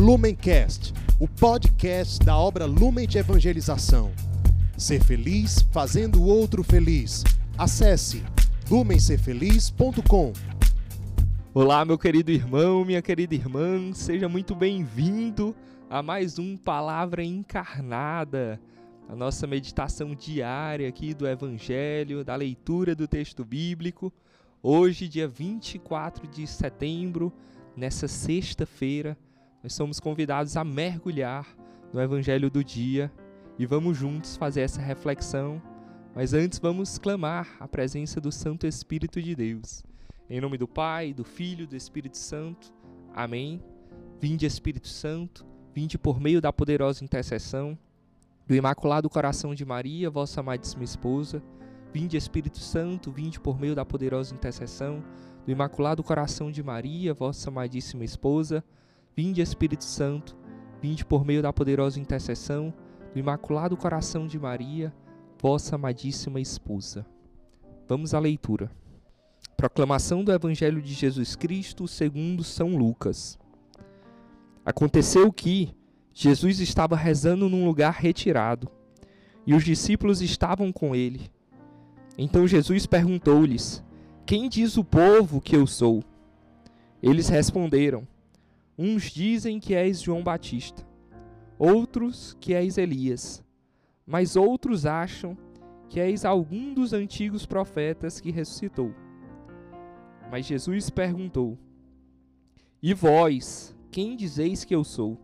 Lumencast, o podcast da obra Lumen de Evangelização. Ser feliz fazendo o outro feliz. Acesse lumencerfeliz.com. Olá, meu querido irmão, minha querida irmã, seja muito bem-vindo a mais um Palavra Encarnada, a nossa meditação diária aqui do Evangelho, da leitura do texto bíblico. Hoje, dia 24 de setembro, nessa sexta-feira, nós somos convidados a mergulhar no Evangelho do dia e vamos juntos fazer essa reflexão. Mas antes, vamos clamar a presença do Santo Espírito de Deus. Em nome do Pai, do Filho do Espírito Santo. Amém. Vinde, Espírito Santo, vinde por meio da poderosa intercessão do Imaculado Coração de Maria, vossa amadíssima esposa. Vinde, Espírito Santo, vinde por meio da poderosa intercessão do Imaculado Coração de Maria, vossa amadíssima esposa. Vinde, Espírito Santo, vinde por meio da poderosa intercessão do Imaculado Coração de Maria, vossa amadíssima esposa. Vamos à leitura. Proclamação do Evangelho de Jesus Cristo segundo São Lucas. Aconteceu que Jesus estava rezando num lugar retirado, e os discípulos estavam com ele. Então Jesus perguntou-lhes: Quem diz o povo que eu sou? Eles responderam: Uns dizem que és João Batista, outros que és Elias, mas outros acham que és algum dos antigos profetas que ressuscitou. Mas Jesus perguntou: E vós, quem dizeis que eu sou?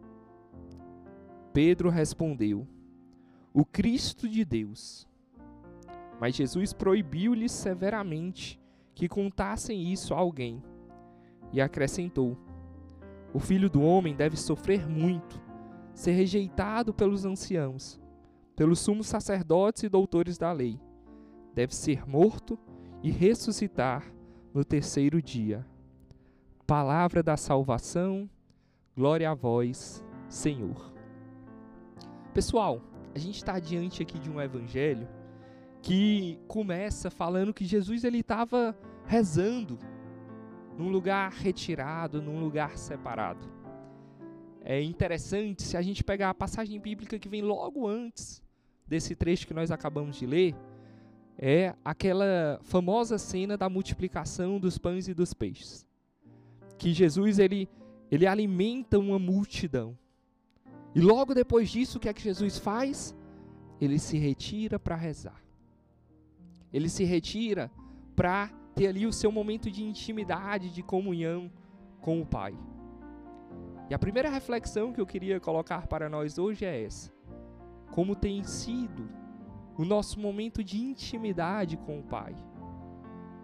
Pedro respondeu: O Cristo de Deus. Mas Jesus proibiu-lhes severamente que contassem isso a alguém, e acrescentou: O filho do homem deve sofrer muito, ser rejeitado pelos anciãos, pelos sumos sacerdotes e doutores da lei, deve ser morto e ressuscitar no terceiro dia. Palavra da salvação, glória a vós, Senhor. Pessoal, a gente está diante aqui de um evangelho que começa falando que Jesus ele estava rezando num lugar retirado, num lugar separado. É interessante se a gente pegar a passagem bíblica que vem logo antes desse trecho que nós acabamos de ler, é aquela famosa cena da multiplicação dos pães e dos peixes. Que Jesus ele, ele alimenta uma multidão. E logo depois disso, o que é que Jesus faz? Ele se retira para rezar. Ele se retira para ter ali o seu momento de intimidade, de comunhão com o Pai. E a primeira reflexão que eu queria colocar para nós hoje é essa: como tem sido o nosso momento de intimidade com o Pai.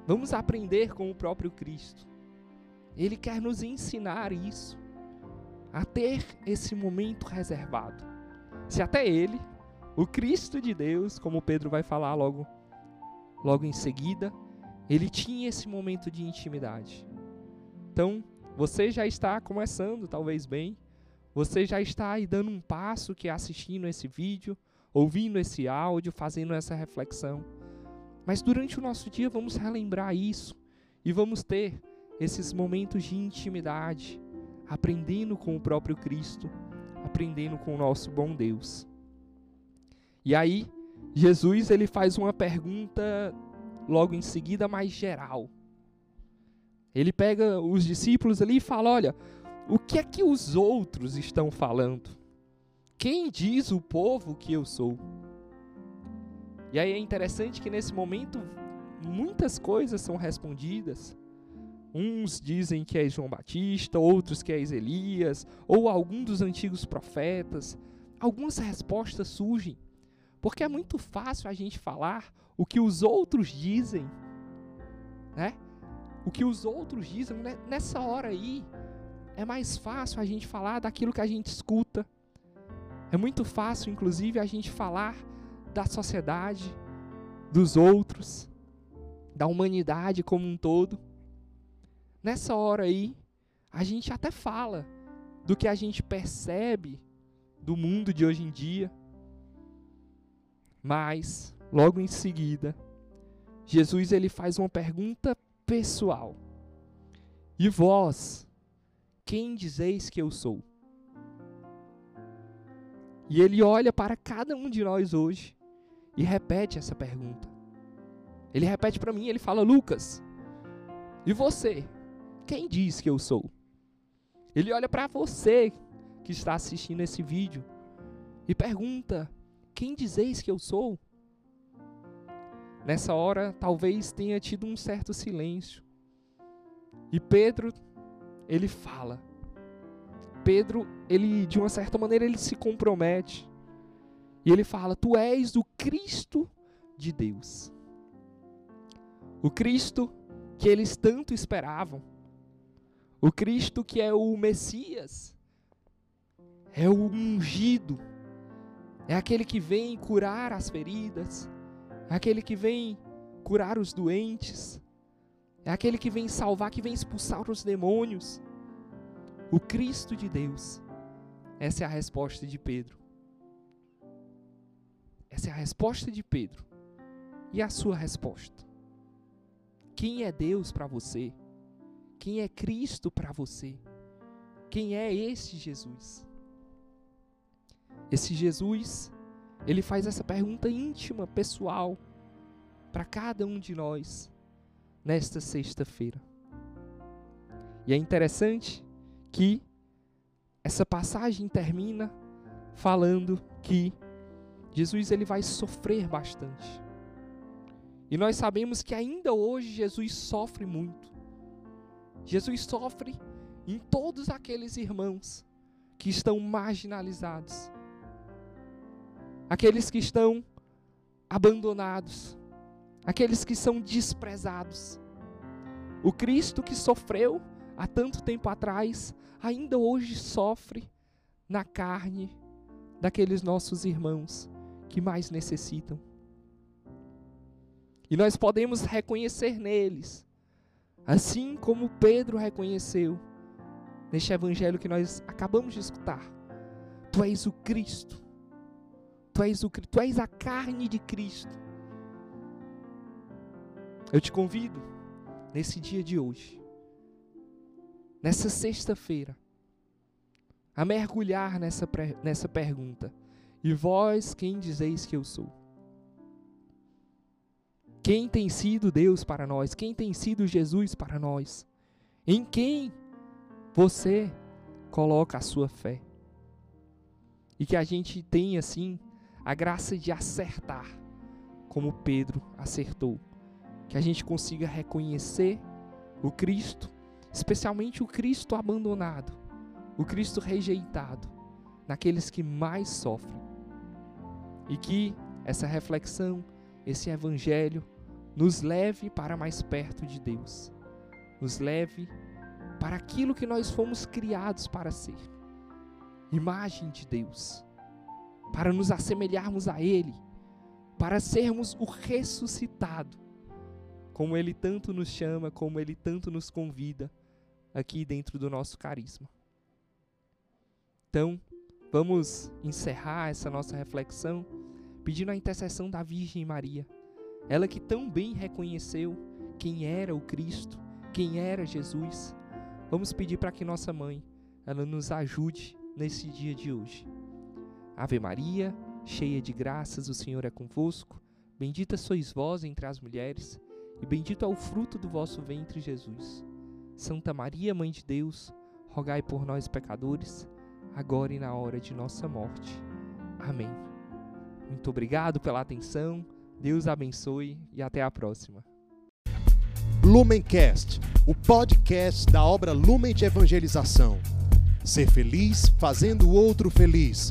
Vamos aprender com o próprio Cristo. Ele quer nos ensinar isso, a ter esse momento reservado. Se até Ele, o Cristo de Deus, como Pedro vai falar logo, logo em seguida, ele tinha esse momento de intimidade. Então, você já está começando, talvez bem, você já está aí dando um passo que é assistindo esse vídeo, ouvindo esse áudio, fazendo essa reflexão. Mas durante o nosso dia vamos relembrar isso e vamos ter esses momentos de intimidade, aprendendo com o próprio Cristo, aprendendo com o nosso bom Deus. E aí, Jesus ele faz uma pergunta logo em seguida mais geral. Ele pega os discípulos ali e fala: "Olha, o que é que os outros estão falando? Quem diz o povo que eu sou?" E aí é interessante que nesse momento muitas coisas são respondidas. Uns dizem que é João Batista, outros que é Elias, ou algum dos antigos profetas. Algumas respostas surgem, porque é muito fácil a gente falar o que os outros dizem, né? O que os outros dizem, né? nessa hora aí, é mais fácil a gente falar daquilo que a gente escuta. É muito fácil, inclusive, a gente falar da sociedade, dos outros, da humanidade como um todo. Nessa hora aí, a gente até fala do que a gente percebe do mundo de hoje em dia. Mas, logo em seguida, Jesus ele faz uma pergunta pessoal. E vós, quem dizeis que eu sou? E ele olha para cada um de nós hoje e repete essa pergunta. Ele repete para mim, ele fala: Lucas, e você? Quem diz que eu sou? Ele olha para você que está assistindo esse vídeo e pergunta: Quem dizeis que eu sou? Nessa hora, talvez tenha tido um certo silêncio. E Pedro, ele fala. Pedro, ele de uma certa maneira ele se compromete. E ele fala: "Tu és o Cristo de Deus". O Cristo que eles tanto esperavam. O Cristo que é o Messias. É o ungido. É aquele que vem curar as feridas, é aquele que vem curar os doentes, é aquele que vem salvar, que vem expulsar os demônios. O Cristo de Deus. Essa é a resposta de Pedro. Essa é a resposta de Pedro. E a sua resposta? Quem é Deus para você? Quem é Cristo para você? Quem é esse Jesus? Esse Jesus ele faz essa pergunta íntima, pessoal, para cada um de nós nesta sexta-feira. E é interessante que essa passagem termina falando que Jesus ele vai sofrer bastante. E nós sabemos que ainda hoje Jesus sofre muito. Jesus sofre em todos aqueles irmãos que estão marginalizados, aqueles que estão abandonados, aqueles que são desprezados. O Cristo que sofreu há tanto tempo atrás, ainda hoje sofre na carne daqueles nossos irmãos que mais necessitam. E nós podemos reconhecer neles, assim como Pedro reconheceu neste evangelho que nós acabamos de escutar. Tu és o Cristo, Tu és, o, tu és a carne de Cristo. Eu te convido, nesse dia de hoje, nessa sexta-feira, a mergulhar nessa, nessa pergunta. E vós, quem dizeis que eu sou? Quem tem sido Deus para nós? Quem tem sido Jesus para nós? Em quem você coloca a sua fé? E que a gente tenha, assim, a graça de acertar, como Pedro acertou. Que a gente consiga reconhecer o Cristo, especialmente o Cristo abandonado, o Cristo rejeitado, naqueles que mais sofrem. E que essa reflexão, esse evangelho, nos leve para mais perto de Deus, nos leve para aquilo que nós fomos criados para ser imagem de Deus para nos assemelharmos a Ele, para sermos o ressuscitado, como Ele tanto nos chama, como Ele tanto nos convida aqui dentro do nosso carisma. Então, vamos encerrar essa nossa reflexão pedindo a intercessão da Virgem Maria, ela que tão bem reconheceu quem era o Cristo, quem era Jesus. Vamos pedir para que nossa mãe ela nos ajude nesse dia de hoje. Ave Maria, cheia de graças, o Senhor é convosco. Bendita sois vós entre as mulheres, e bendito é o fruto do vosso ventre, Jesus. Santa Maria, Mãe de Deus, rogai por nós, pecadores, agora e na hora de nossa morte. Amém. Muito obrigado pela atenção, Deus abençoe e até a próxima. Lumencast, o podcast da obra Lumen de Evangelização. Ser feliz fazendo o outro feliz.